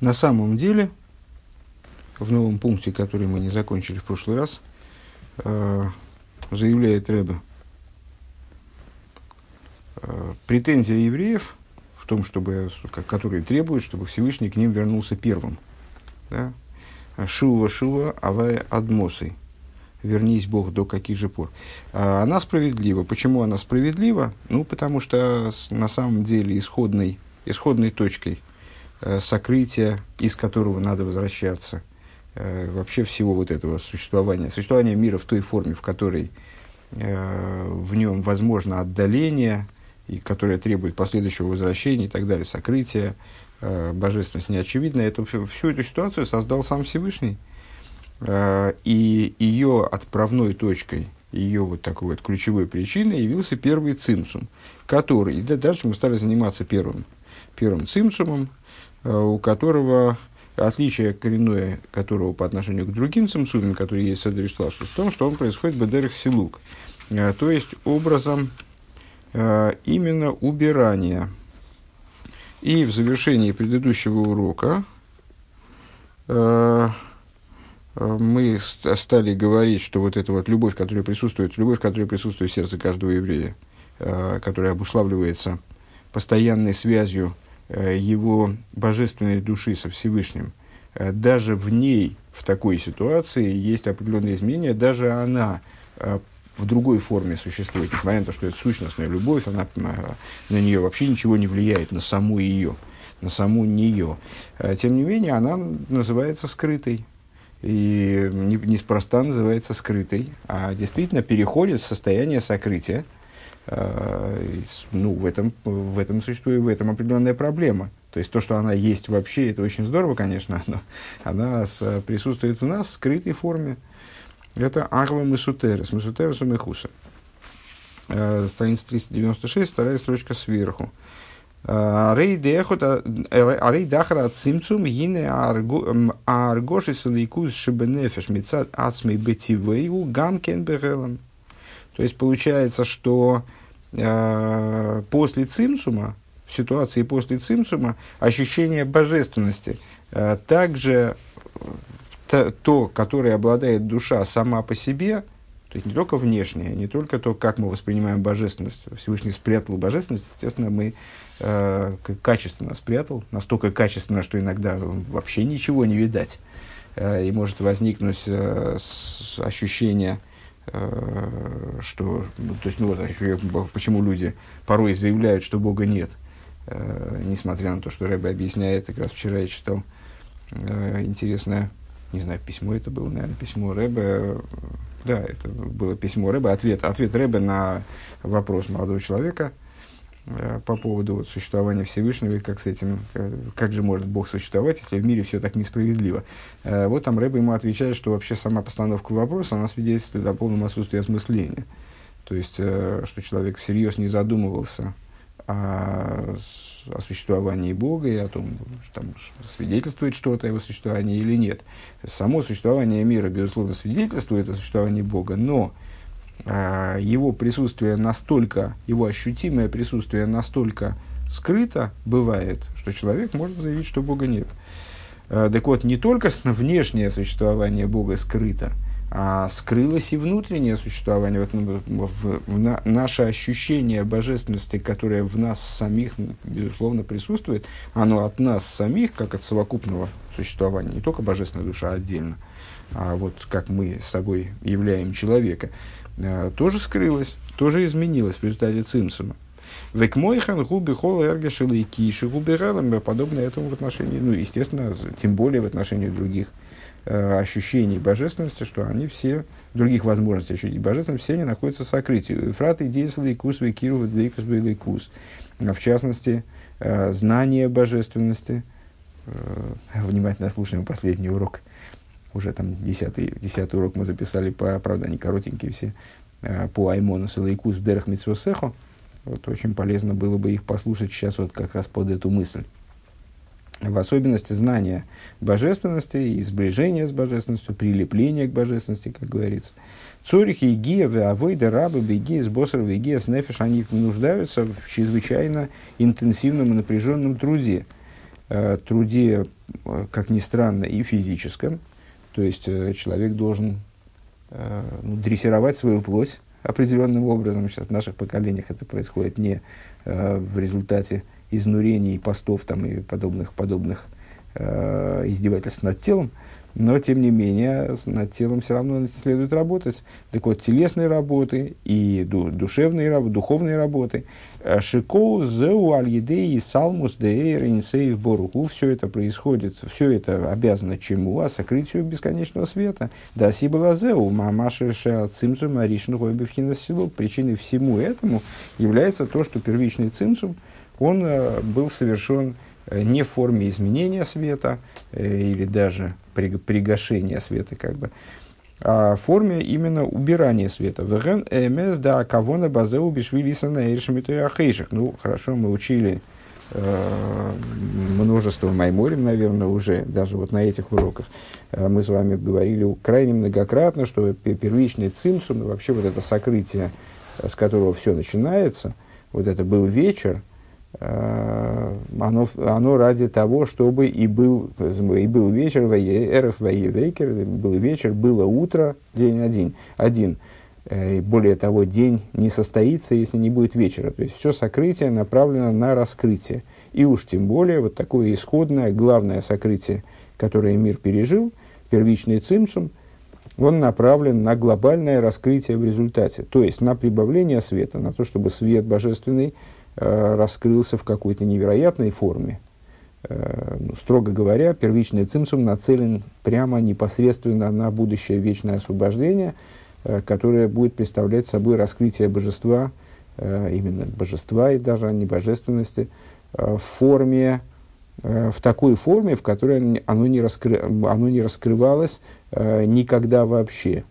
На самом деле, в новом пункте, который мы не закончили в прошлый раз, э, заявляет Рэбе, э, претензия евреев в том, чтобы, которые требуют, чтобы Всевышний к ним вернулся первым. Да? Шува Шува Авая Адмосой. Вернись Бог до каких же пор. А она справедлива. Почему она справедлива? Ну, потому что на самом деле исходной, исходной точкой э, сокрытия, из которого надо возвращаться, э, вообще всего вот этого существования, существования мира в той форме, в которой э, в нем возможно отдаление, и которое требует последующего возвращения и так далее, сокрытия, божественность неочевидна, эту, всю эту ситуацию создал сам Всевышний. И ее отправной точкой, ее вот такой вот ключевой причиной явился первый цимсум, который, и дальше мы стали заниматься первым, первым цимсумом, у которого отличие коренное которого по отношению к другим цимсумам, которые есть Садришлашу, в том, что он происходит бедерах силук, э, то есть образом именно убирания. И в завершении предыдущего урока мы стали говорить, что вот эта вот любовь, которая присутствует, любовь, которая присутствует в сердце каждого еврея, э, которая обуславливается постоянной связью э, его божественной души со Всевышним, э, даже в ней, в такой ситуации, есть определенные изменения, даже она в другой форме существует, несмотря на то, что это сущностная любовь, она, на, нее вообще ничего не влияет, на саму ее, на саму нее. Тем не менее, она называется скрытой, и неспроста называется скрытой, а действительно переходит в состояние сокрытия. А, ну, в этом, в этом существует в этом определенная проблема. То есть то, что она есть вообще, это очень здорово, конечно, но она с, присутствует у нас в скрытой форме. Это Арва Месутерес, Месутерес Умехуса. А, страница 396, вторая строчка сверху. Арей дахара цимцум гине аргоши саликус шибенефеш мецад ацмей бетивейу гамкен. То есть получается, что э, после цимсума, в ситуации после цимсума, ощущение божественности, э, также то, то, которое обладает душа сама по себе, то есть не только внешнее, не только то, как мы воспринимаем божественность. Всевышний спрятал божественность, естественно, мы э, качественно спрятал, настолько качественно, что иногда вообще ничего не видать. Э, и может возникнуть э, ощущение, э, что, ну, то есть, ну, вот, почему люди порой заявляют, что Бога нет, э, несмотря на то, что Рэбе объясняет, как раз вчера я читал э, интересное, не знаю, письмо это было, наверное, письмо Рэбе, да, это было письмо Рэбе, ответ, ответ Рэбе на вопрос молодого человека – Э, по поводу вот, существования Всевышнего и как с этим, э, как же может Бог существовать, если в мире все так несправедливо. Э, вот там Рэба ему отвечает, что вообще сама постановка вопроса, она свидетельствует о полном отсутствии осмысления. То есть, что человек всерьез не задумывался о, о существовании Бога и о том, что там свидетельствует что-то о его существовании или нет. Само существование мира, безусловно, свидетельствует о существовании Бога, но его присутствие настолько, его ощутимое присутствие настолько скрыто бывает, что человек может заявить, что Бога нет. А, так вот, не только внешнее существование Бога скрыто, а скрылось и внутреннее существование, вот, ну, в, в, на, наше ощущение божественности, которое в нас самих, безусловно, присутствует, оно от нас самих, как от совокупного существования, не только божественная душа отдельно, а вот как мы с собой являем человека – тоже скрылась, тоже изменилась в результате цимсума. Векмойхан губи хол эргешила и киши губи подобно этому в отношении, ну, естественно, тем более в отношении других э, ощущений божественности, что они все, других возможностей ощутить божественность, все они находятся в сокрытии. Фраты действовали кус векиру вейкус кус. В частности, э, знание божественности, э, внимательно слушаем последний урок уже там десятый, десятый урок мы записали, по, правда, они коротенькие все, э, по Аймону Салайкус в Дерах Митсвосехо. Вот очень полезно было бы их послушать сейчас вот как раз под эту мысль. В особенности знания божественности и сближения с божественностью, прилепления к божественности, как говорится. Цорихи и Гия, Авойда, Рабы, Беги, с Босер, Беги, с Нефиш, они нуждаются в чрезвычайно интенсивном и напряженном труде – э, труде, э, как ни странно, и физическом. То есть э, человек должен э, ну, дрессировать свою плоть определенным образом. Сейчас в наших поколениях это происходит не э, в результате изнурений, постов там, и подобных, подобных издевательств над телом, но, тем не менее, над телом все равно следует работать. Так вот, телесные работы и душевные работы, духовные работы. Э, Шикол, зеу, аль и салмус, деэр, инсейв, боруху. Все это происходит, все это обязано чему? А сокрытию бесконечного света. Да, си была зеу, мамаши ша цимцум, аришн, гойбевхина село. Причиной всему этому является то, что первичный цимцум, он э, был совершен не в форме изменения света э, или даже пригашения света, как бы, а в форме именно убирания света. Вген эмес да кавона базеу бишвилиса на Ну, хорошо, мы учили э, множество майморим, наверное, уже даже вот на этих уроках. Э, мы с вами говорили крайне многократно, что первичный цимсум, вообще вот это сокрытие, с которого все начинается, вот это был вечер, Э, оно, оно ради того, чтобы и был, и был вечер, эрф вейкер, был вечер, было утро, день один. один. Э, более того, день не состоится, если не будет вечера. То есть все сокрытие направлено на раскрытие. И уж тем более вот такое исходное, главное сокрытие, которое мир пережил, первичный цимсум, он направлен на глобальное раскрытие в результате. То есть на прибавление света, на то, чтобы свет божественный – Э, раскрылся в какой-то невероятной форме. Э, ну, строго говоря, первичный цимсум нацелен прямо непосредственно на будущее вечное освобождение, э, которое будет представлять собой раскрытие божества, именно божества и даже не божественности, в форме, в такой форме, в которой оно не, раскры, оно не раскрывалось никогда вообще.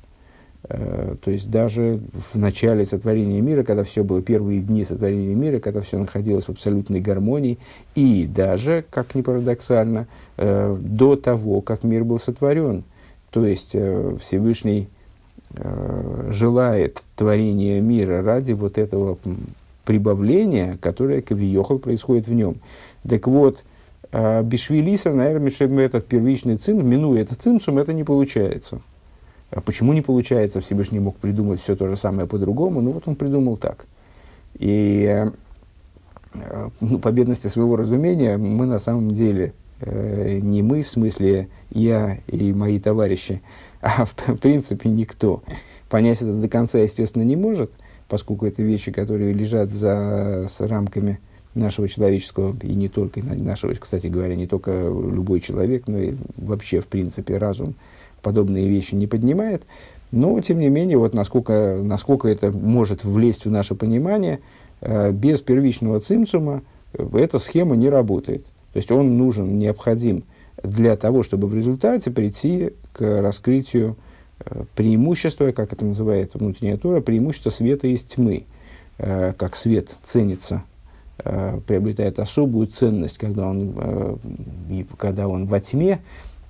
Э, то есть даже в начале сотворения мира, когда все было первые дни сотворения мира, когда все находилось в абсолютной гармонии, и даже, как ни парадоксально, э, до того, как мир был сотворен. То есть э, Всевышний желает творения мира ради вот этого прибавления, которое Кавиохал происходит в нем. Так вот, Бишвилисов, наверное, этот первичный цим, минуя этот цимсум, это не получается. А почему не получается? Всевышний мог придумать все то же самое по-другому, ну вот он придумал так. И э, ну, по бедности своего разумения мы на самом деле э, не мы, в смысле я и мои товарищи, а в принципе никто. Понять это до конца, естественно, не может, поскольку это вещи, которые лежат за с рамками нашего человеческого, и не только нашего, кстати говоря, не только любой человек, но и вообще, в принципе, разум – подобные вещи не поднимает. Но, тем не менее, вот насколько, насколько это может влезть в наше понимание, э, без первичного цимцума э, эта схема не работает. То есть он нужен, необходим для того, чтобы в результате прийти к раскрытию э, преимущества, как это называет внутренняя тура, преимущества света из тьмы. Как свет ценится, приобретает особую ценность, когда он, когда он во тьме,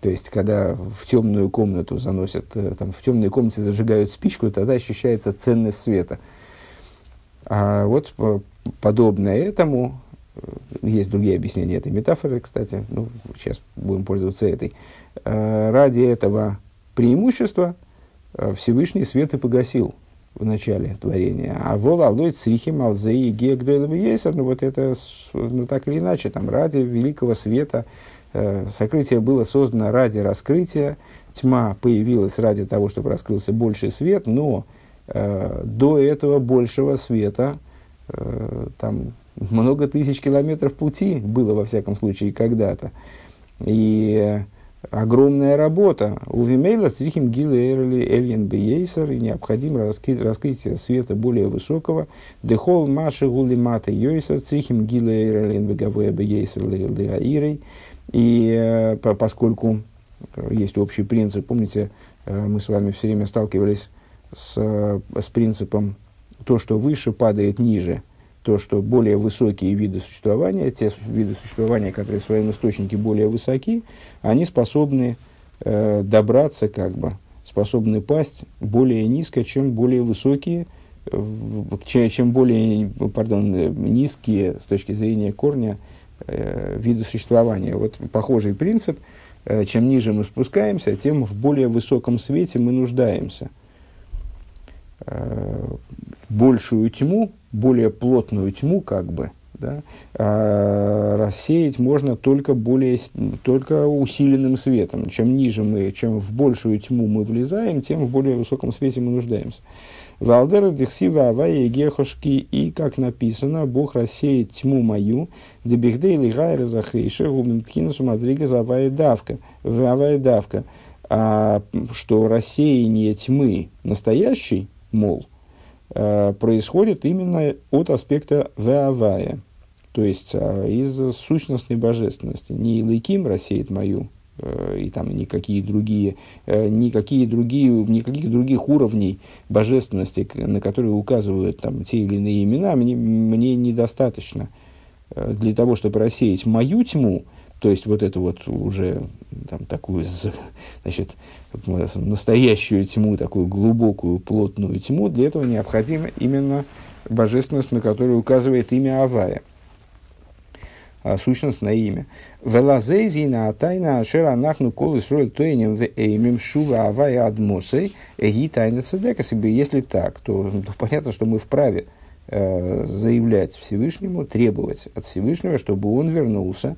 то есть, когда в темную комнату заносят, э, там, в темной комнате зажигают спичку, тогда ощущается ценность света. А вот подобное этому, э, есть другие объяснения этой метафоры, кстати, ну, сейчас будем пользоваться этой. А ради этого преимущества Всевышний свет и погасил в начале творения. А вол алой црихи малзеи геогдойловый есер, ну вот это, ну так или иначе, там, ради великого света, Э, сокрытие было создано ради раскрытия, тьма появилась ради того, чтобы раскрылся больший свет, но э, до этого большего света э, там много тысяч километров пути было, во всяком случае, когда-то. И огромная работа. У Вимейла стрихим гилы эрли эльен бейсер, и необходимо раскрытие света более высокого. Дехол маши гули мата йойсер, стрихим гилы эрлен бегаве бейсер легаирей. И э, поскольку есть общий принцип, помните, э, мы с вами все время сталкивались с, э, с принципом то, что выше, падает ниже, то, что более высокие виды существования, те виды существования, которые в своем источнике более высоки, они способны э, добраться, как бы, способны пасть более низко, чем более высокие, чем более, пардон, низкие с точки зрения корня э, виду существования. Вот похожий принцип. Э, чем ниже мы спускаемся, тем в более высоком свете мы нуждаемся. Э, большую тьму, более плотную тьму, как бы, да, а рассеять можно только, более, только усиленным светом. Чем ниже мы, чем в большую тьму мы влезаем, тем в более высоком свете мы нуждаемся. Валдер дихсива авая гехошки, и, как написано, Бог рассеет тьму мою, дебихдей лигайра захейша, губимкинусу мадрига завая давка, авая давка. А, что рассеяние тьмы настоящей, мол, а, происходит именно от аспекта веавая, то есть а, из сущностной божественности. Не Илайким рассеет мою и там никакие другие, э, никакие другие, никаких других уровней божественности, на которые указывают там, те или иные имена, мне, мне недостаточно э, для того, чтобы рассеять мою тьму, то есть вот эту вот уже там, такую значит, настоящую тьму, такую глубокую, плотную тьму, для этого необходима именно божественность, на которую указывает имя Авая – сущностное имя. Велазейзи на тайна ашера нахну колы сроль тоенем в эймим шува авая адмосой эги тайна цедека. Если так, то, то понятно, что мы вправе э, заявлять Всевышнему, требовать от Всевышнего, чтобы он вернулся.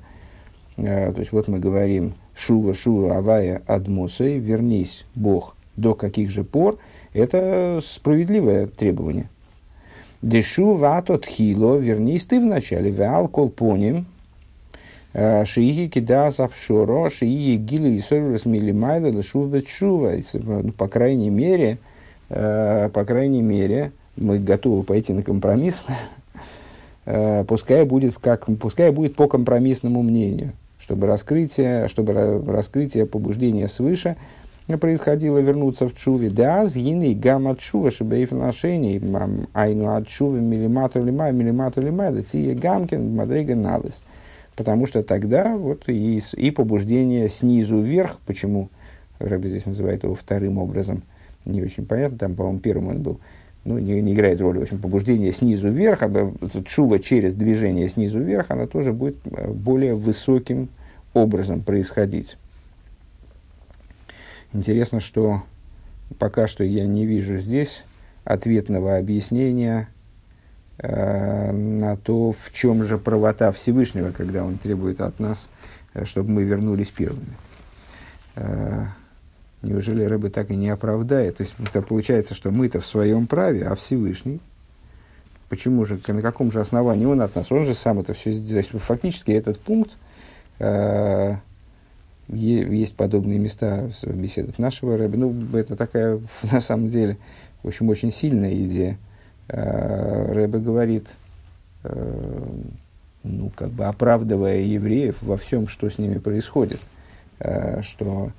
Э, то есть вот мы говорим шува шува авая адмосой, вернись Бог до каких же пор, это справедливое требование. Дешу ватот хило, вернись ты вначале, веал колпоним, Э, шииги кида завшуро, шииги гилы и сорвус милимайда лешува чува. Ну, по крайней мере, э, по крайней мере, мы готовы пойти на компромисс, э, пускай будет, как, пускай будет по компромиссному мнению, чтобы раскрытие, чтобы раскрытие побуждения свыше происходило вернуться в чуве. Да, згины гамма чува, чтобы и отношений, айну от чува милимату лимай, милимату лимай, да тие гамкин, мадрига налыс потому что тогда вот и, и побуждение снизу вверх, почему Рэбби здесь называет его вторым образом, не очень понятно, там, по-моему, первым он был, ну, не, не играет роли. В общем, побуждение снизу вверх, а чува через движение снизу вверх, она тоже будет э, более высоким образом происходить. Интересно, что пока что я не вижу здесь ответного объяснения Э, на то, в чем же правота Всевышнего, когда он требует от нас, э, чтобы мы вернулись первыми. Э, неужели рыба так и не оправдает? То есть это получается, что мы-то в своем праве, а Всевышний Почему же, на каком же основании он от нас? Он же сам это все сделал. Фактически этот пункт, э, есть подобные места в беседах нашего рэба. Ну, это такая, на самом деле, в общем, очень сильная идея. Э, Рэбе говорит, э, ну, как бы оправдывая евреев во всем, что с ними происходит, э, что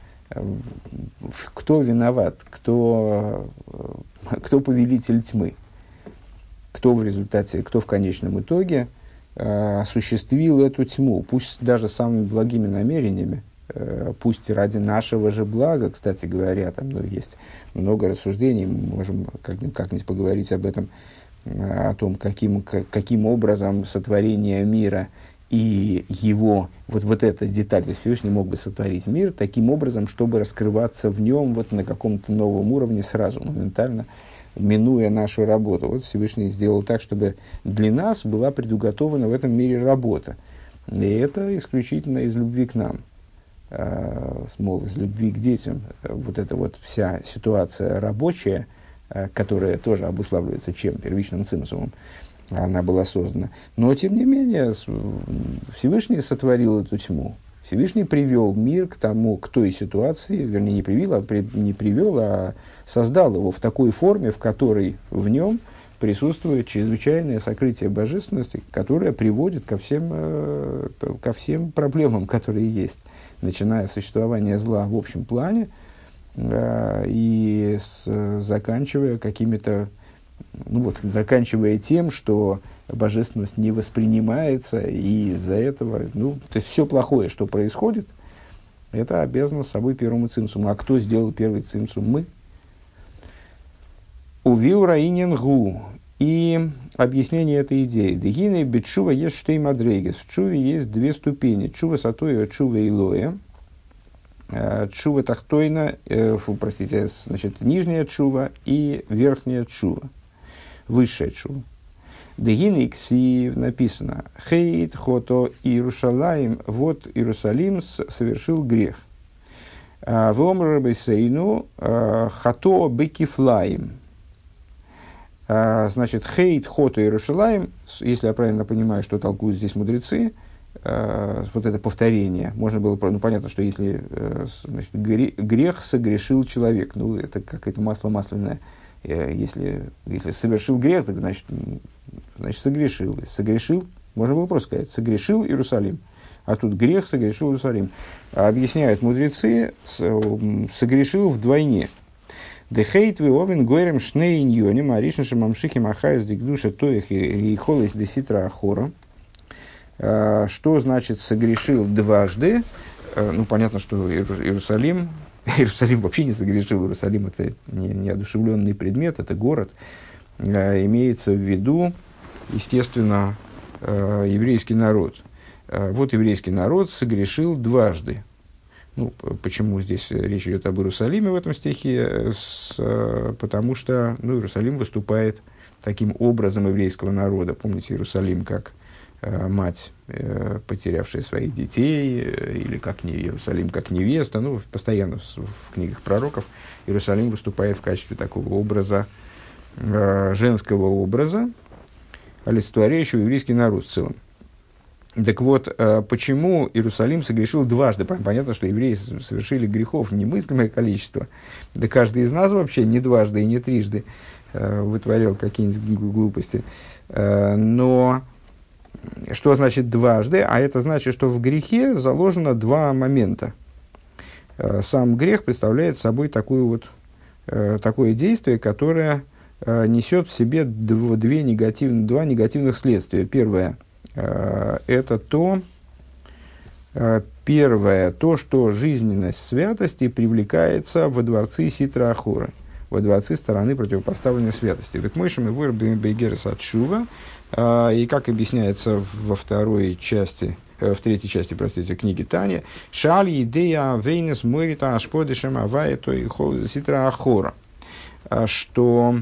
кто виноват, кто, кто повелитель тьмы, кто в результате, кто в конечном итоге осуществил эту тьму, пусть даже самыми благими намерениями, Э, пусть ради нашего же блага, кстати говоря, там ну, есть много рассуждений, мы можем как-нибудь, как поговорить об этом, э, о том, каким, каким образом сотворение мира и его, вот, вот эта деталь, то есть Всевышний мог бы сотворить мир таким образом, чтобы раскрываться в нем вот на каком-то новом уровне сразу, моментально, минуя нашу работу. Вот Всевышний сделал так, чтобы для нас была предуготована в этом мире работа. И это исключительно из любви к нам э, мол, из любви к детям, вот эта вот вся ситуация рабочая, э, которая тоже обуславливается чем? Первичным цинсумом, она была создана. Но, тем не менее, Всевышний сотворил эту тьму. Всевышний привел мир к тому, к той ситуации, вернее, не привел, а при, не привел, а создал его в такой форме, в которой в нем присутствует чрезвычайное сокрытие божественности, которое приводит ко всем, э, ко всем проблемам, которые есть начиная с существования зла в общем плане э, и с, заканчивая какими-то, ну вот, заканчивая тем, что божественность не воспринимается, и из-за этого, ну, то есть все плохое, что происходит, это обязано собой первому цимсуму. А кто сделал первый цимсум? Мы. Увил Раинин Гу. И объяснение этой идеи. Дегины бетшува есть штей мадрейгес. В чуве есть две ступени. Чува сатуя, чува илоя. Э, чува тахтойна, э, фу, простите, значит, нижняя чува и верхняя чува. Высшая чува. Дегины ксив написано. Хейт хото Иерушалаем. Вот Иерусалим совершил грех. «Э, Вомр рабисейну хато бекифлаем а, значит, хейт, хото и Иерушалаем, если я правильно понимаю, что толкуют здесь мудрецы, а, вот это повторение, можно было, ну, понятно, что если э, значит, грех согрешил человек, ну, это какое-то масло масляное, э, если, если совершил грех, так значит, значит согрешил. Согрешил, можно было просто сказать, согрешил Иерусалим. А тут грех согрешил Иерусалим. Объясняют мудрецы, согрешил вдвойне – Дехейт вы овен гойрем шней иньоним, а ришнши мамшихи махаюс дикдуша тоих и холес деситра ахора. А, что значит согрешил дважды? А, ну, понятно, что Иерусалим, Иерусалим вообще не согрешил, Иерусалим это не, не одушевленный предмет, это город. А, имеется в виду, естественно, еврейский народ. Вот еврейский народ согрешил дважды. Ну, почему здесь речь идет об Иерусалиме в этом стихе? Э, с, э, потому что ну, Иерусалим выступает таким образом еврейского народа. Помните Иерусалим как э, мать, э, потерявшая своих детей, э, или как не, Иерусалим как невеста. Ну, постоянно в, в книгах пророков Иерусалим выступает в качестве такого образа, э, женского образа, олицетворяющего еврейский народ в целом. Так вот, э, почему Иерусалим согрешил дважды? Понятно, что евреи совершили грехов немыслимое количество. Да каждый из нас вообще не дважды и не трижды э, вытворял какие-нибудь глупости. Э, но что значит дважды? А это значит, что в грехе заложено два момента. Сам грех представляет собой такую вот, такое действие, которое несет в себе две негатив, два негативных следствия. Первое – это то, э, первое, то, что жизненность святости привлекается во дворцы Ситра Ахура, во дворцы стороны противопоставленной святости. Ведь мы выр бейгерес от Шува, э, и как объясняется во второй части, в третьей части, простите, книги Тани, шаль идея вейнес мырита ашподышем авая то и ситра ахора, что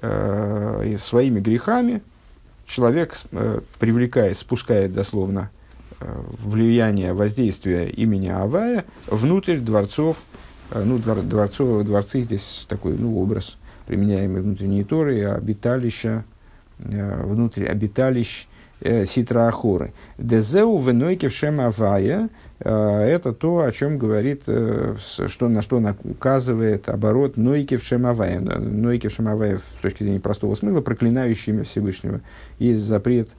э, своими грехами человек э, привлекает, спускает дословно э, влияние, воздействие имени Авая внутрь дворцов, э, ну, дворцов, дворцы здесь такой ну, образ, применяемый внутренней Торы, обиталища, внутрь обиталищ Ситра Ахоры. Дезеу венойкев шем Авая Э, это то, о чем говорит, э, что, на что указывает оборот Нойкев Шемавая. Нойкев Шемавая с точки зрения простого смысла, проклинающий имя Всевышнего. Есть запрет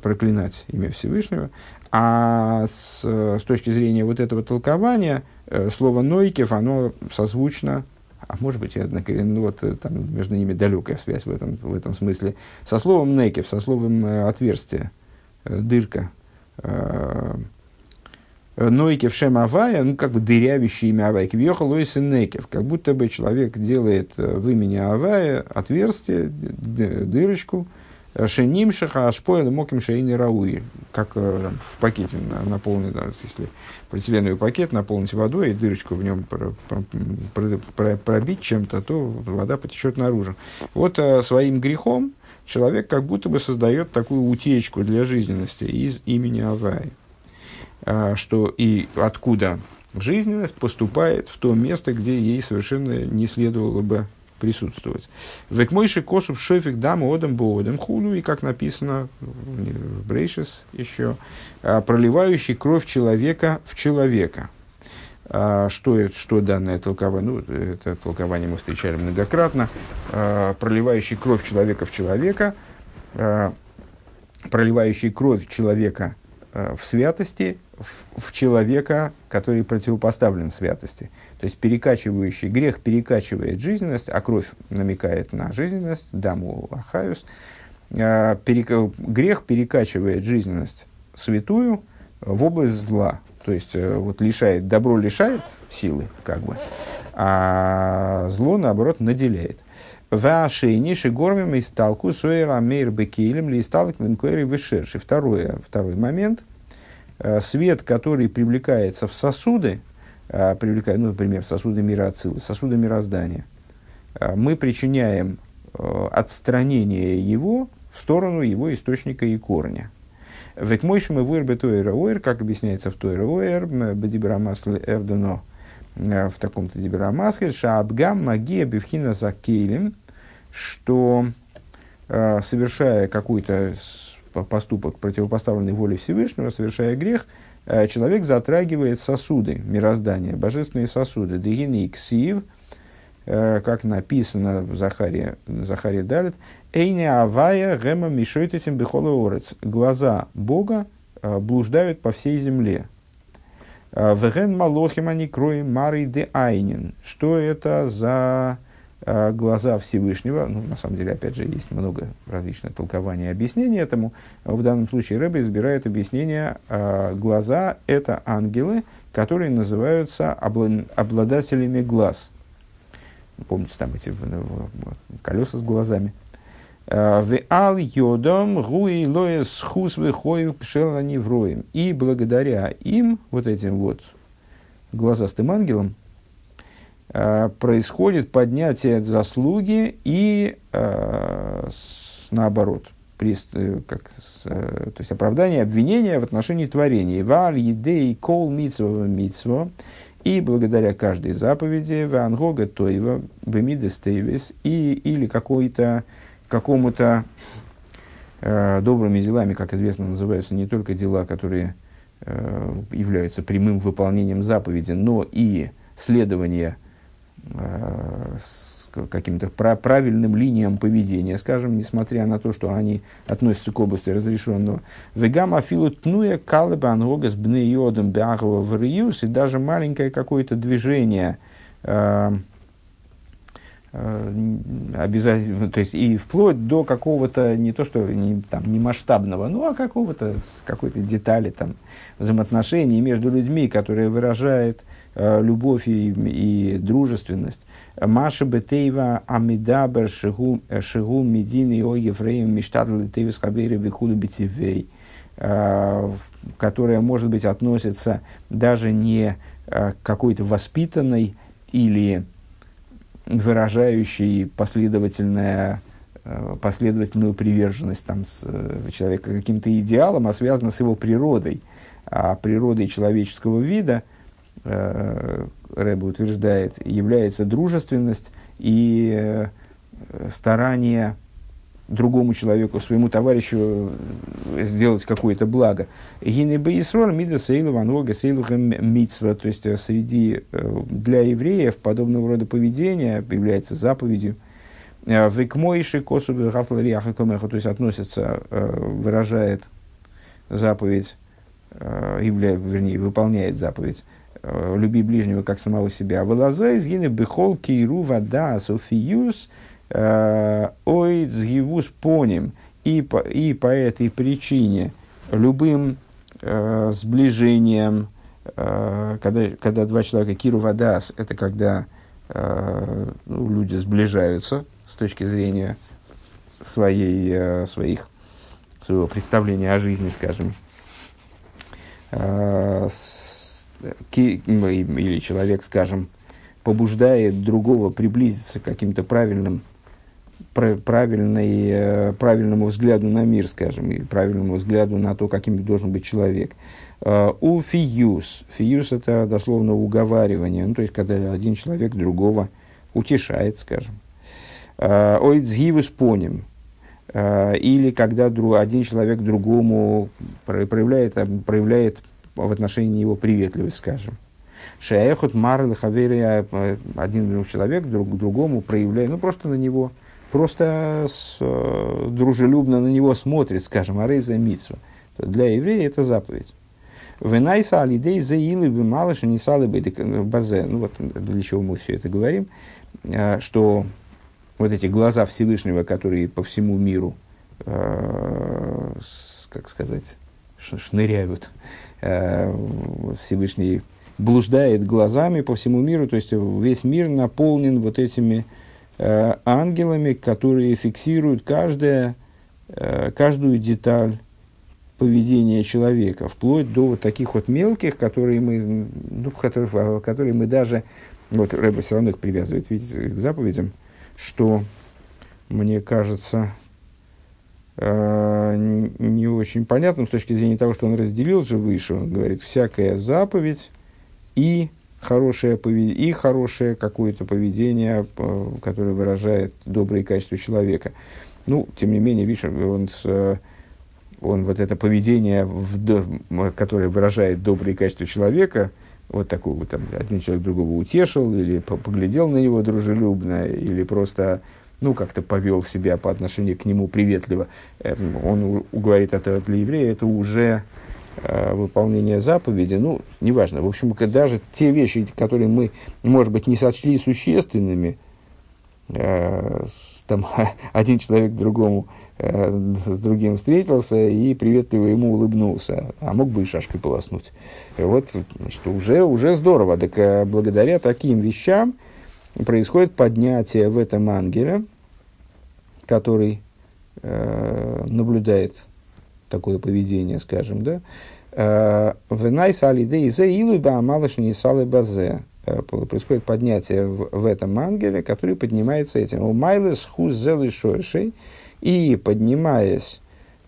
проклинать имя Всевышнего. А с, с точки зрения вот этого толкования, э, слово Нойкев, оно созвучно, а может быть, однако, ну, вот, там между ними далекая связь в этом, в этом смысле, со словом Некев, со словом отверстие, дырка, Нойкев Шем Авая, ну, как бы дырявящий имя Авая, Кивьеха Лойс Некев, как будто бы человек делает э, в имени Авая отверстие, дырочку, э, Шеним Шаха Ашпоэл Моким Шейни Рауи, как э, в пакете наполнен, если полиэтиленовый пакет наполнить водой и дырочку в нем пробить чем-то, то вода потечет наружу. Вот своим грехом человек как будто бы создает такую утечку для жизненности из имени Авая. А, что и откуда жизненность поступает в то место, где ей совершенно не следовало бы присутствовать. Векмойши косуб шофик дам одам боодам худу, и как написано в Брейшес еще, а, проливающий кровь человека в человека. А, что, это, что данное толкование? Ну, это толкование мы встречали многократно. Проливающий кровь человека в человека, проливающий кровь человека в святости в, в человека, который противопоставлен святости. То есть перекачивающий грех перекачивает жизненность, а кровь намекает на жизненность, даму ахаюс. А, перека, грех перекачивает жизненность святую в область зла. То есть э, вот лишает, добро лишает силы, как бы, а зло, наоборот, наделяет. Вашини шигормим и сталку суэра мейр бекилем ли сталк венкуэри вышерши. Второй, второй момент. Свет, который привлекается в сосуды, привлекает, ну, например, сосуды мира Ацилы, сосуды мироздания, мы причиняем отстранение его в сторону его источника и корня. Век мой мы вырбе тойра ойр, как объясняется в тойра ойр, бадибрамасле эрдено, в таком-то дибрамасле, шаабгам магия бифхина за кейлем, что э, совершая какой-то поступок, противопоставленный воле Всевышнего, совершая грех, э, человек затрагивает сосуды мироздания, божественные сосуды. Дегини ксив, э, как написано в Захаре, Захаре Далит, Эйне авая гема мишойтетим бихолеорец. Глаза Бога блуждают по всей земле. Веген малохим они кроем мары де айнин. Что это за глаза Всевышнего, ну, на самом деле, опять же, есть много различных толкований и объяснений этому. В данном случае Рэбе избирает объяснение, э, глаза – это ангелы, которые называются обладателями глаз. Помните, там эти колеса с глазами. Э, в ал йодом гуи лоес хус выхоев пшеланивроем. И благодаря им, вот этим вот глазастым ангелам, происходит поднятие заслуги и э, с, наоборот, э, как, то есть оправдание обвинения в отношении творения. Валь едей кол митсва митсва и благодаря каждой заповеди вангога тоева бемидестейвис и или какой-то какому-то э, добрыми делами, как известно, называются не только дела, которые э, являются прямым выполнением заповеди, но и следование Э, каким-то правильным линиям поведения, скажем, несмотря на то, что они относятся к области разрешенного. Вегам афилу тнуя калеба ангогас бнейодом бягова в риюс, и даже маленькое какое-то движение, э, э, обязательно, то есть и вплоть до какого-то не то что не, там не масштабного, ну а какого-то какой-то детали там взаимоотношений между людьми, которые выражает Э, любовь и, и дружественность. Маша бетейва амидабер шигу э, медины о евреям миштадл тейвис хабери вихуду битивей, э, которая, может быть, относится даже не к какой-то воспитанной или выражающей последовательная последовательную приверженность там, с, человека каким-то идеалом, а связана с его природой. А природой человеческого вида – э, Рэбе утверждает, является дружественность и э, старание другому человеку, своему товарищу сделать какое-то благо. Гинебе Исроль, Мида Сейлу, Ванога, Сейлу. То есть, э, среди, э, для евреев подобного рода поведение является заповедью. Э, Векмойши, Косубы, Гафлариаха, Комеха, то есть, относится, выражает заповедь, явля, вернее, выполняет заповедь Э, люби ближнего как самого себя. Вылазай из гины бехол кейру вода софиюс э, ой згивус поним. И по, и по этой причине любым э, сближением, э, когда, когда два человека киру вадас, это когда э, ну, люди сближаются с точки зрения своей, э, своих, своего представления о жизни, скажем, э, с, или человек, скажем, побуждает другого приблизиться к каким-то правильным, правильной, э, правильному взгляду на мир, скажем, и правильному взгляду на то, каким должен быть человек. Э, у фиюс. Фиюс – это дословно уговаривание, ну, то есть, когда один человек другого утешает, скажем. Э, ой, дзгивус поним. Или когда один человек другому проявляет, проявляет в отношении его приветливость, скажем. Шаехот Марл Хаверия, э, один человек друг, другому проявляет, ну просто на него, просто с, э, дружелюбно на него смотрит, скажем, Арейза Митсва. Для еврея это заповедь. Венайса алидей заилы вымалыши не салы базе. Ну вот для чего мы все это говорим, э, что вот эти глаза Всевышнего, которые по всему миру, как сказать, шныряют, Э, Всевышний блуждает глазами по всему миру, то есть весь мир наполнен вот этими э, ангелами, которые фиксируют каждое, э, каждую деталь поведения человека, вплоть до вот таких вот мелких, которые мы, ну, которых, а, которые мы даже, вот Рэба все равно их привязывает, видите, к заповедям, что, мне кажется, э, не очень понятным с точки зрения того, что он разделил же выше, он говорит, всякая заповедь и хорошее, поведение, и хорошее какое-то поведение, э, которое выражает добрые качества человека. Ну, тем не менее, видишь, он с, он вот это поведение, в, которое выражает добрые качества человека, вот такого там, один человек другого утешил, или поглядел на него дружелюбно, или просто, ну, как-то повел себя по отношению к нему приветливо, эм, он говорит, это для еврея, это уже э, выполнение заповеди, ну, неважно. В общем, даже те вещи, которые мы, может быть, не сочли существенными, э, там, один человек другому Э, с другим встретился и приветливо ему улыбнулся, а мог бы и шашкой полоснуть. Вот, значит, уже, уже здорово. Так э, благодаря таким вещам происходит поднятие в этом ангеле, который э, наблюдает такое поведение, скажем, да, э, в найсали дейзе илуй не салы базе. Происходит поднятие в, в этом ангеле, который поднимается этим. У майлес хуз зелы шойшей, и поднимаясь,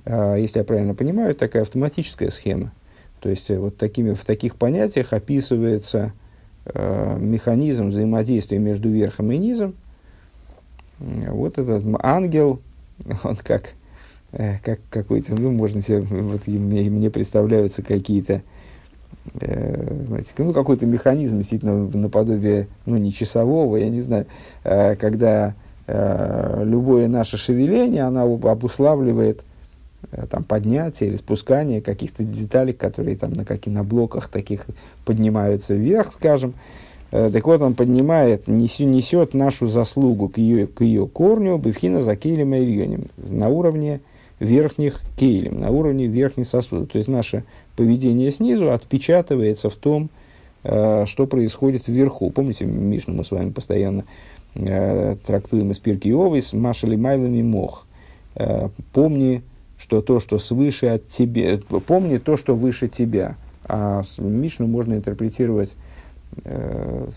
а, если я правильно понимаю, такая автоматическая схема. То есть э, вот такими, в таких понятиях описывается э, механизм взаимодействия между верхом и низом. Вот этот ангел, он как, э, как какой-то, ну, можно себе, вот мне, мне представляются какие-то, э, знаете, ну, какой-то механизм, действительно, наподобие, ну, не часового, я не знаю, э, когда Э, любое наше шевеление, она обуславливает э, там, поднятие или спускание каких-то деталей, которые там на, каких, на блоках таких поднимаются вверх, скажем. Э, так вот, он поднимает, несет, несет нашу заслугу к ее, к ее корню, бифхина за кейлем и на уровне верхних кейлем, на уровне верхних сосудов. То есть наше поведение снизу отпечатывается в том, что происходит вверху. Помните, Мишну мы с вами постоянно э, трактуем из Пирки Овис, Машали Майлами Мох. Э, помни, что то, что свыше от тебя, помни то, что выше тебя. А Мишну можно интерпретировать э,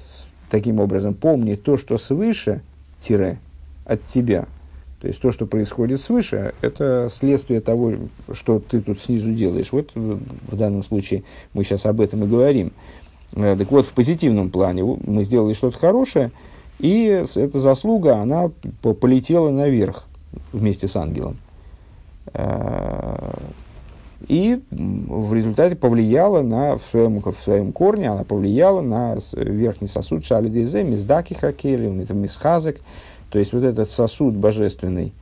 таким образом. Помни то, что свыше, тире, от тебя. То есть то, что происходит свыше, это следствие того, что ты тут снизу делаешь. Вот в данном случае мы сейчас об этом и говорим. Э, так вот, в позитивном плане мы сделали что-то хорошее, и эта заслуга, она полетела наверх вместе с ангелом. Э, и в результате повлияла на, в своем, в своем корне, она повлияла на верхний сосуд шалидезе, миздаки хакели, мисхазек. То есть вот этот сосуд божественный,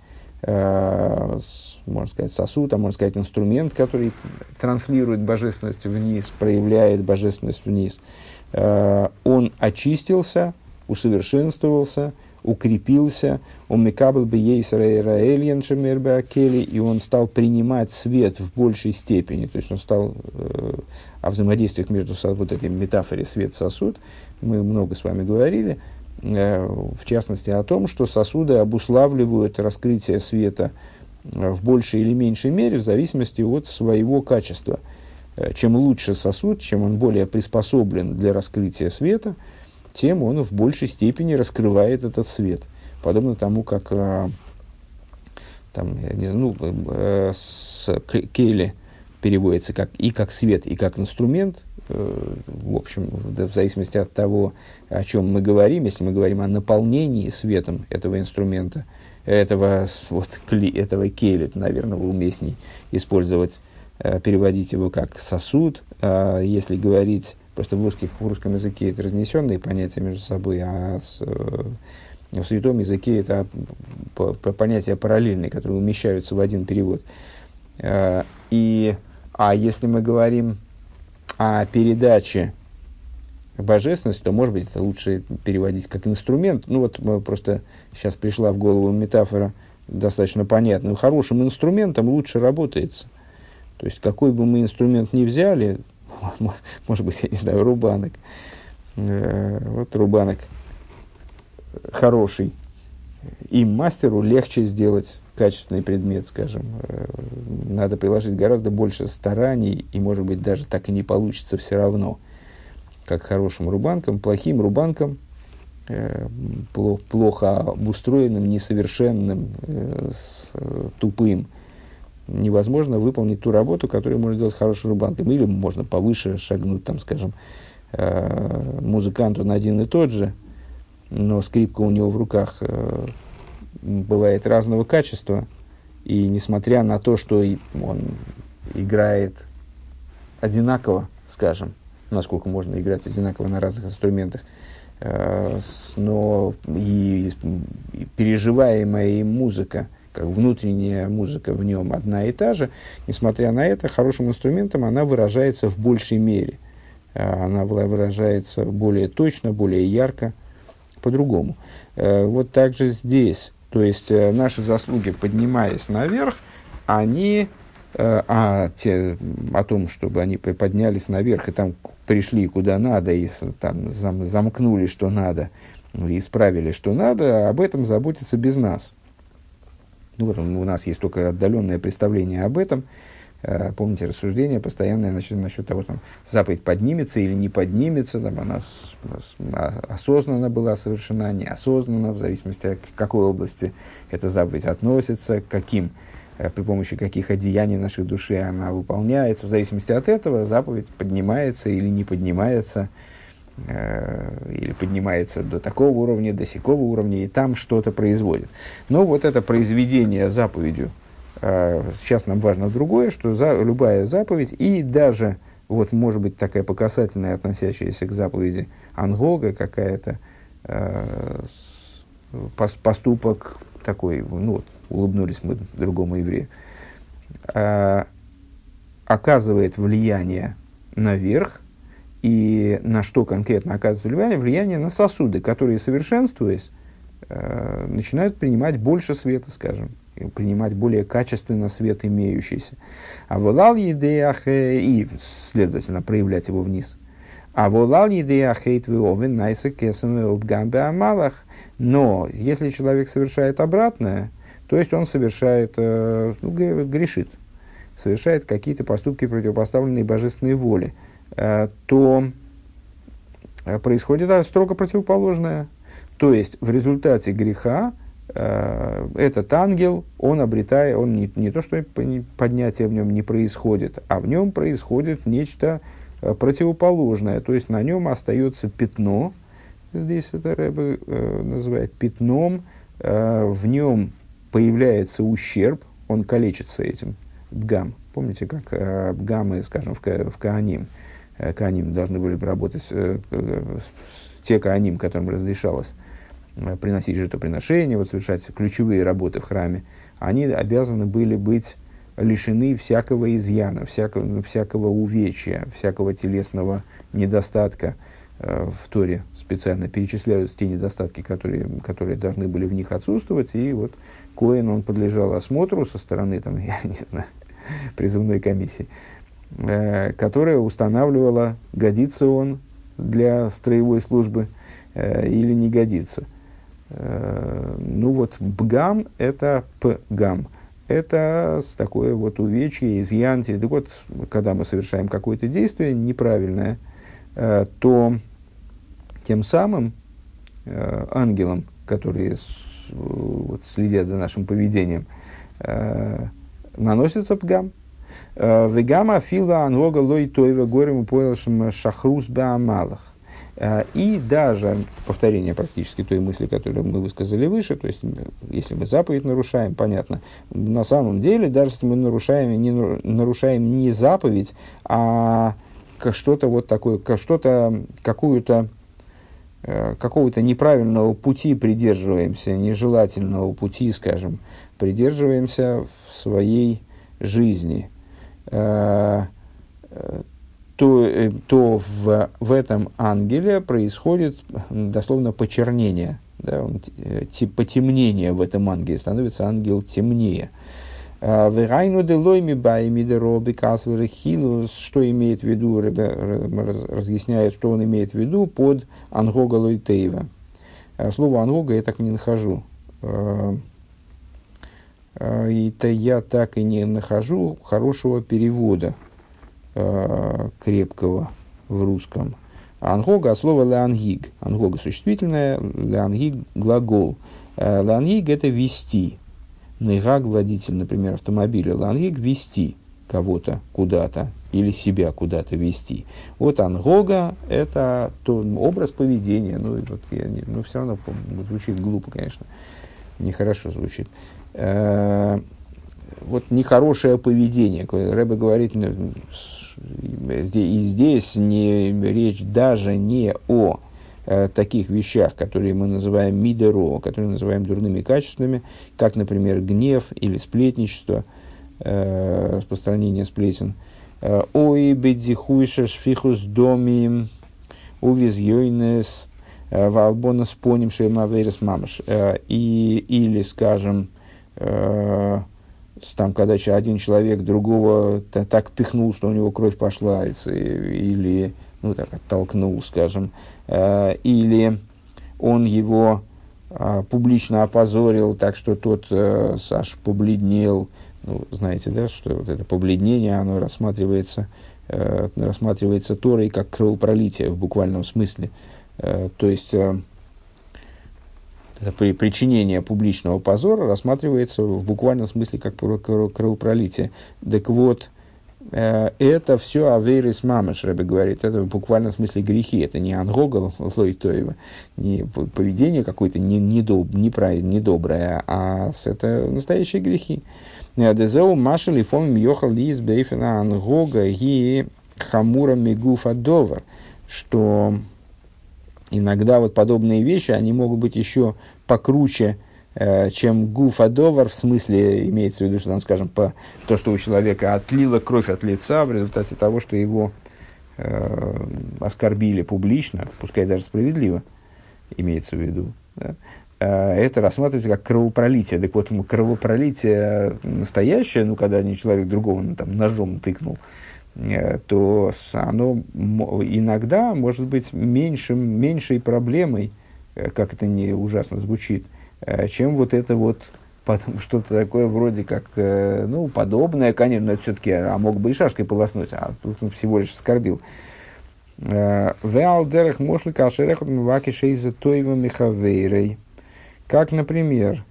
э, можно сказать, сосуд, а можно сказать, инструмент, который транслирует божественность вниз, проявляет божественность вниз, э, он очистился, усовершенствовался, укрепился, он мекабл бы ейсраэльен шемербе и он стал принимать свет в большей степени, то есть он стал э, о взаимодействиях между вот этой метафоре свет-сосуд, мы много с вами говорили, в частности о том, что сосуды обуславливают раскрытие света э, в большей или меньшей мере в зависимости от своего качества. Э, чем лучше сосуд, чем он более приспособлен для раскрытия света – тем он в большей степени раскрывает этот свет. Подобно тому, как э, там, не знаю, ну, э, с Кейли переводится как, и как свет, и как инструмент. Э, в общем, в, зависимости от того, о чем мы говорим, если мы говорим о наполнении светом этого инструмента, этого, вот, этого Кейли, наверное, уместней использовать, э, переводить его как сосуд. А если говорить Просто в, русских, в русском языке это разнесенные понятия между собой, а с, э, в святом языке это понятия параллельные, которые умещаются в один перевод. И, а если мы говорим о передаче божественности, то, может быть, это лучше переводить как инструмент. Ну, вот просто сейчас пришла в голову метафора достаточно понятная. Хорошим инструментом лучше работается. То есть, какой бы мы инструмент ни взяли, может быть, я не знаю, рубанок. Э, вот рубанок хороший, им, мастеру, легче сделать качественный предмет, скажем. Э, надо приложить гораздо больше стараний, и, может быть, даже так и не получится все равно, как хорошим рубанкам, плохим рубанкам, э, плохо обустроенным, несовершенным, э, тупым, невозможно выполнить ту работу, которую можно делать хорошим рубанком. Или можно повыше шагнуть, там, скажем, музыканту на один и тот же, но скрипка у него в руках бывает разного качества, и несмотря на то, что он играет одинаково, скажем, насколько можно играть одинаково на разных инструментах, э, но и, переживаемая им музыка, как внутренняя музыка в нем одна и та же, несмотря на это, хорошим инструментом она выражается в большей мере. Э, она выражается более точно, более ярко, по-другому. Э, вот так же здесь то есть э, наши заслуги, поднимаясь наверх, они э, а те, о том, чтобы они поднялись наверх и там пришли куда надо, и там зам, замкнули, что надо, или исправили, что надо, об этом заботиться без нас. Ну, вот у нас есть только отдаленное представление об этом, помните рассуждение постоянное насчет, насчет того, там, заповедь поднимется или не поднимется, там, она с, с, осознанно была совершена, неосознанно, в зависимости от какой области эта заповедь относится, каким, э, при помощи каких одеяний нашей души она выполняется. В зависимости от этого заповедь поднимается или не поднимается, э, или поднимается до такого уровня, до сякого уровня, и там что-то производит. Но вот это произведение заповедью, а, сейчас нам важно другое, что за, любая заповедь, и даже, вот, может быть, такая показательная, относящаяся к заповеди Ангога, какая-то э, поступок такой, ну, вот, улыбнулись мы другому еврею, э, оказывает влияние наверх, и на что конкретно оказывает влияние? Влияние на сосуды, которые, совершенствуясь, э, начинают принимать больше света, скажем, принимать более качественно свет имеющийся. А волал едеях и, следовательно, проявлять его вниз. А волал едеях эйт виовен найса кесам гамбе амалах. Но если человек совершает обратное, то есть он совершает, э, ну, грешит, совершает какие-то поступки, противопоставленные божественной воле, э, то э, происходит строго противоположное. То есть в результате греха этот ангел, он обретает, он не, не то, что поднятие в нем не происходит, а в нем происходит нечто э, противоположное, то есть на нем остается пятно, здесь это Рэбе э, называет пятном, э, в нем появляется ущерб, он калечится этим, бгам. Помните, как э, бгамы, скажем, в, Кааним, э, Кааним должны были работать, э, э, те Кааним, которым разрешалось Э, приносить жертвоприношения, вот совершать ключевые работы в храме, они обязаны были быть лишены всякого изъяна, всякого, всякого увечья, всякого телесного недостатка. Э, в Торе специально перечисляются те недостатки, которые, которые должны были в них отсутствовать. И вот Коин, он подлежал осмотру со стороны, там, я не знаю, призывной комиссии, э, которая устанавливала, годится он для строевой службы или не годится – Э, ну вот бгам – это пгам. Это такое вот увечье, изъян. Так вот, когда мы совершаем какое-то действие неправильное, э, то тем самым э, ангелам, которые вот, следят за нашим поведением, наносится пгам. Вегама фила анлога лой тойва горем пойлшим шахрус баамалах. А, и даже повторение практически той мысли, которую мы высказали выше, то есть если мы заповедь нарушаем, понятно, на самом деле, даже если мы нарушаем не, нарушаем не заповедь, а что-то вот такое, что-то, какую-то, э, какого-то неправильного пути придерживаемся, нежелательного пути, скажем, придерживаемся в своей жизни, э, э, то, э, то в, в этом ангеле происходит дословно почернение, да, он, э, потемнение в этом ангеле, становится ангел темнее. А, Верайну делойми байми дероби касверехилу, что имеет в виду, разъясняет, что он имеет в виду под ангога лойтейва. А, слово ангога я так не нахожу э, и то я так и не нахожу хорошего перевода крепкого в русском. Ангога от слова леангиг. Ангога существительное, леангиг глагол. Леангиг это вести. Нейгаг водитель, например, автомобиля. Леангиг вести кого-то куда-то или себя куда-то вести. Вот ангога – это то, образ поведения. Ну, вот я не, ну, все равно звучит глупо, конечно. Нехорошо звучит. Э, вот нехорошее поведение. Рэбе говорит, ну, и здесь не, речь даже не о э, таких вещах, которые мы называем мидеро, которые называем дурными качествами, как, например, гнев или сплетничество, э, распространение сплетен – Ой, бедихуйша шфихус доми увизьёйнес валбона споним шемаверес мамаш. И, или, скажем, там, когда один человек другого так пихнул, что у него кровь пошла, или, ну, так, оттолкнул, скажем, или он его публично опозорил, так что тот аж побледнел, ну, знаете, да, что вот это побледнение, оно рассматривается, э, рассматривается Торой как кровопролитие в буквальном смысле. Э, то есть, э, при причинение публичного позора рассматривается в буквальном смысле как кровопролитие. Так вот, э, это все аверис мамыш, Рэбе говорит, это в буквальном смысле грехи, это не ангогал лойтоева, не поведение какое-то не, недоб, неправильное, недоброе, а это настоящие грехи. Дезеу машали фом йохал из бейфена ангога и хамура мигуфа довар, что иногда вот подобные вещи, они могут быть еще покруче, э, чем гуфадовар, в смысле, имеется в виду, что там, скажем, по, то, что у человека отлила кровь от лица в результате того, что его э, оскорбили публично, пускай даже справедливо, имеется в виду. Да? Э, это рассматривается как кровопролитие. Так вот, кровопролитие настоящее, ну, когда не человек другого ну, там, ножом тыкнул, э, то оно иногда может быть меньшим, меньшей проблемой, э, как это не ужасно звучит, чем вот это вот что-то такое вроде как, ну, подобное, конечно, это все-таки, а мог бы и шашкой полоснуть, а тут он всего лишь оскорбил. Веалдерах мошлика ашерехот мваки шейза тоева михавейрей. Как, например,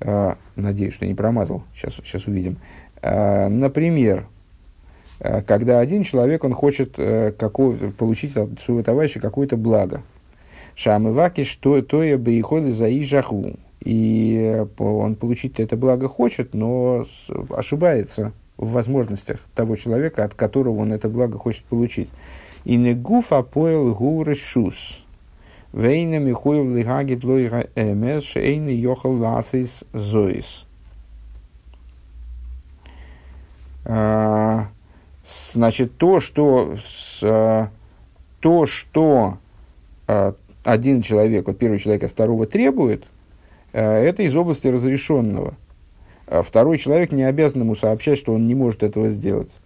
э, надеюсь, что не промазал, сейчас, сейчас увидим. Э, например, э, когда один человек, он хочет э, какой, получить от своего товарища какое-то благо. Шамываки, что то я бы и за ижаху. И э, он получить это благо хочет, но ошибается в возможностях того человека, от которого он это благо хочет получить. И не гуфа поел гуры шус. Вейна михуев лихагит лойга эмес, шейна йохал ласис зоис. А, значит, то, что, с, то, что а, один человек, вот первый человек от второго требует, а, это из области разрешенного. Второй человек не обязан ему сообщать, что он не может этого сделать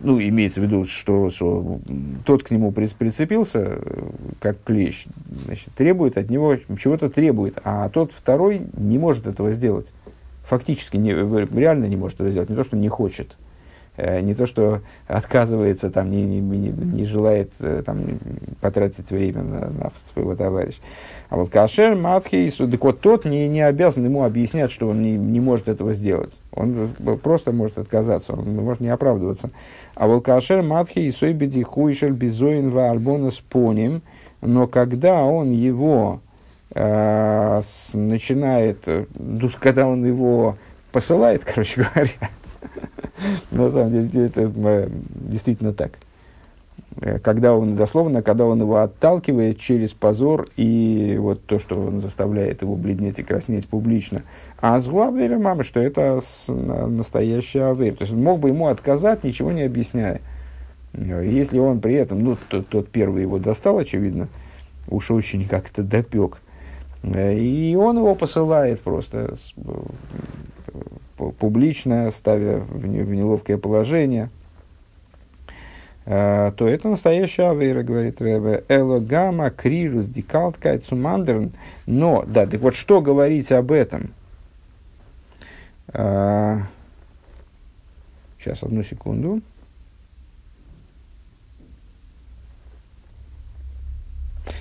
ну, имеется в виду, что, что тот к нему прицепился, как клещ, значит, требует от него, чего-то требует, а тот второй не может этого сделать. Фактически, не, реально не может этого сделать, не то, что не хочет. Э, не то, что отказывается, там, не, не, не, не желает э, там, потратить время на, на своего товарища. А вот кашер, матхи, так вот тот не, не обязан ему объяснять, что он не, не может этого сделать. Он просто может отказаться, он может не оправдываться. А вот кашер, матхи, и сойбеди хуишель безоин ва альбона споним, но когда он его э, начинает, э, когда он его посылает, короче говоря, На самом деле это э, действительно так. Э, когда он, дословно, когда он его отталкивает через позор и вот то, что он заставляет его бледнеть и краснеть публично. А с Гуавера мама, что это настоящий авер. То есть он мог бы ему отказать, ничего не объясняя. Э, если он при этом, ну, тот, тот первый его достал, очевидно, уж очень как-то допек. И он его посылает просто публично, ставя в, неловкое положение. то это настоящая авейра, говорит Рэбе. Элогама крирус дикалткай цумандерн. Но, да, так вот, что говорить об этом? Сейчас, одну секунду.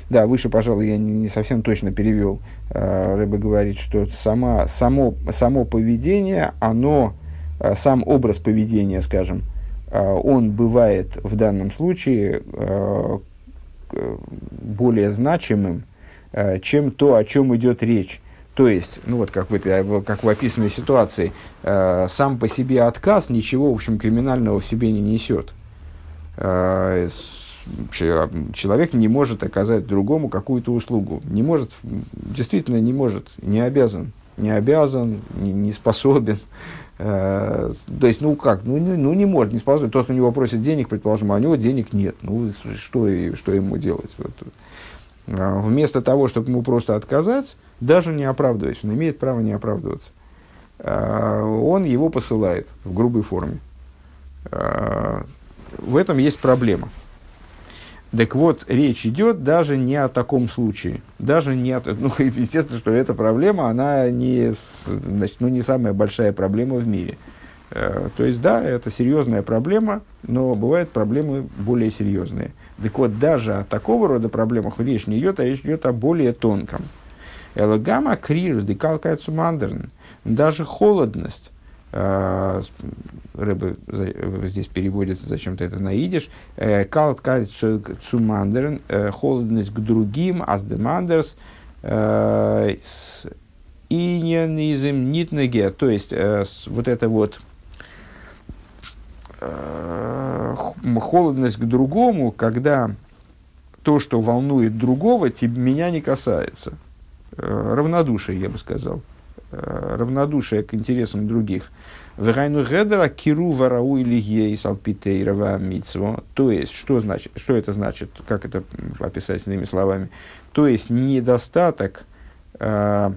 Да, выше, пожалуй, я не, не совсем точно перевел. Рыба говорит, что сама, само, само поведение, оно, э, сам образ поведения, скажем, э, он бывает в данном случае э, более значимым, чем то, о чем идет речь. То есть, ну вот как в, этой, как в описанной ситуации, сам по себе отказ ничего, в общем, криминального в себе не несет. Э, человек не может оказать другому какую-то услугу. Не может, действительно не может, не обязан. Не обязан, не, не способен. Э, то есть, ну как, ну, ну, ну не может, не способен. Тот, у него просит денег, предположим, а у него денег нет. Ну что, что ему делать? Вот. Э, вместо того, чтобы ему просто отказать, даже не оправдываясь, он имеет право не оправдываться, э, он его посылает в грубой форме. В этом есть проблема. Так вот, речь идет даже не о таком случае. Даже не о... Ну, естественно, что эта проблема, она не, значит, ну, не самая большая проблема в мире. Э, то есть, да, это серьезная проблема, но бывают проблемы более серьезные. Так вот, даже о такого рода проблемах речь не идет, а речь идет о более тонком. Элагама крирус декалкайцу мандерн. Даже холодность Рэбе здесь переводит зачем-то это на идиш. Э, Калт цумандерн, э, холодность к другим, аздемандерс, иньянизм нитнеге, то есть вот это вот холодность к другому, когда то, что волнует другого, тебе, меня не касается. Равнодушие, я бы сказал. Э, равнодушие к интересам других. Вегайну гедера киру варау или ей салпитейрова митцво. То есть, что, значит, что это значит, как это описать иными словами? То есть, недостаток э,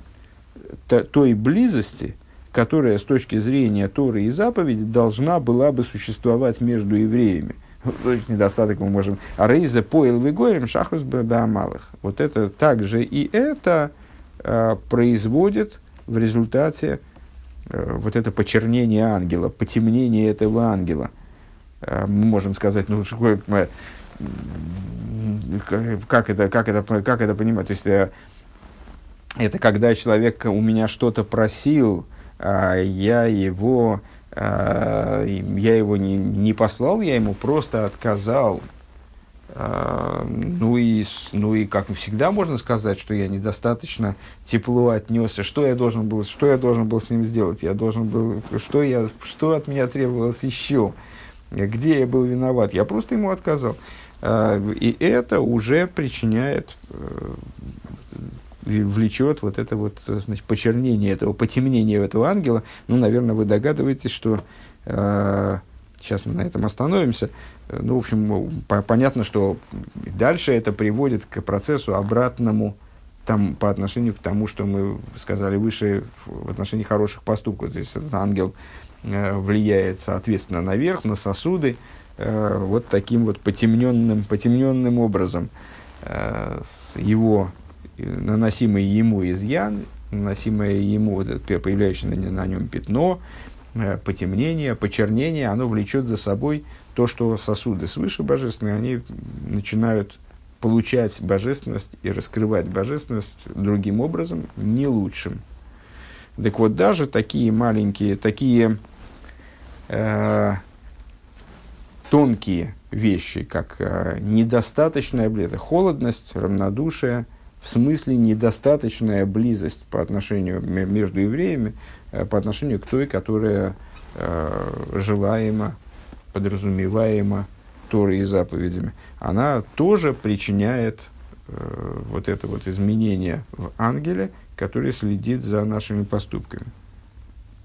той близости, которая с точки зрения Торы и заповеди должна была бы существовать между евреями. То есть недостаток мы можем. А рейза поил шахус бамалых. Вот это также и это э, производит в результате э, вот это почернение ангела, потемнение этого ангела. Э, мы можем сказать, ну, э, как это, как это, как это понимать? То есть, э, это когда человек у меня что-то просил, а я его, а, я его не, не послал, я ему просто отказал. А, ну и, ну и, как всегда, можно сказать, что я недостаточно тепло отнесся. Что я должен был, что я должен был с ним сделать? Я должен был, что, я, что от меня требовалось еще? Где я был виноват? Я просто ему отказал. А, и это уже причиняет, э, влечет вот это вот значит, почернение этого, потемнение этого ангела. Ну, наверное, вы догадываетесь, что а, Сейчас мы на этом остановимся. Ну, в общем, по понятно, что дальше это приводит к процессу обратному там, по отношению к тому, что мы сказали выше в отношении хороших поступков. То есть этот ангел э, влияет, соответственно, наверх, на сосуды, э, вот таким вот потемненным, потемненным образом. Э, его наносимый ему изъян, наносимое ему, вот, появляющееся на, на нем пятно, Э, потемнение, почернение, оно влечет за собой то, что сосуды свыше божественные, они начинают получать божественность и раскрывать божественность другим образом, не лучшим. Так вот, даже такие маленькие, такие э, тонкие вещи, как э, недостаточная бледность, холодность, равнодушие, в смысле недостаточная близость по отношению между евреями, Э, по отношению к той, которая э, желаема, подразумеваема Торой и заповедями, она тоже причиняет э, вот это вот изменение в ангеле, который следит за нашими поступками.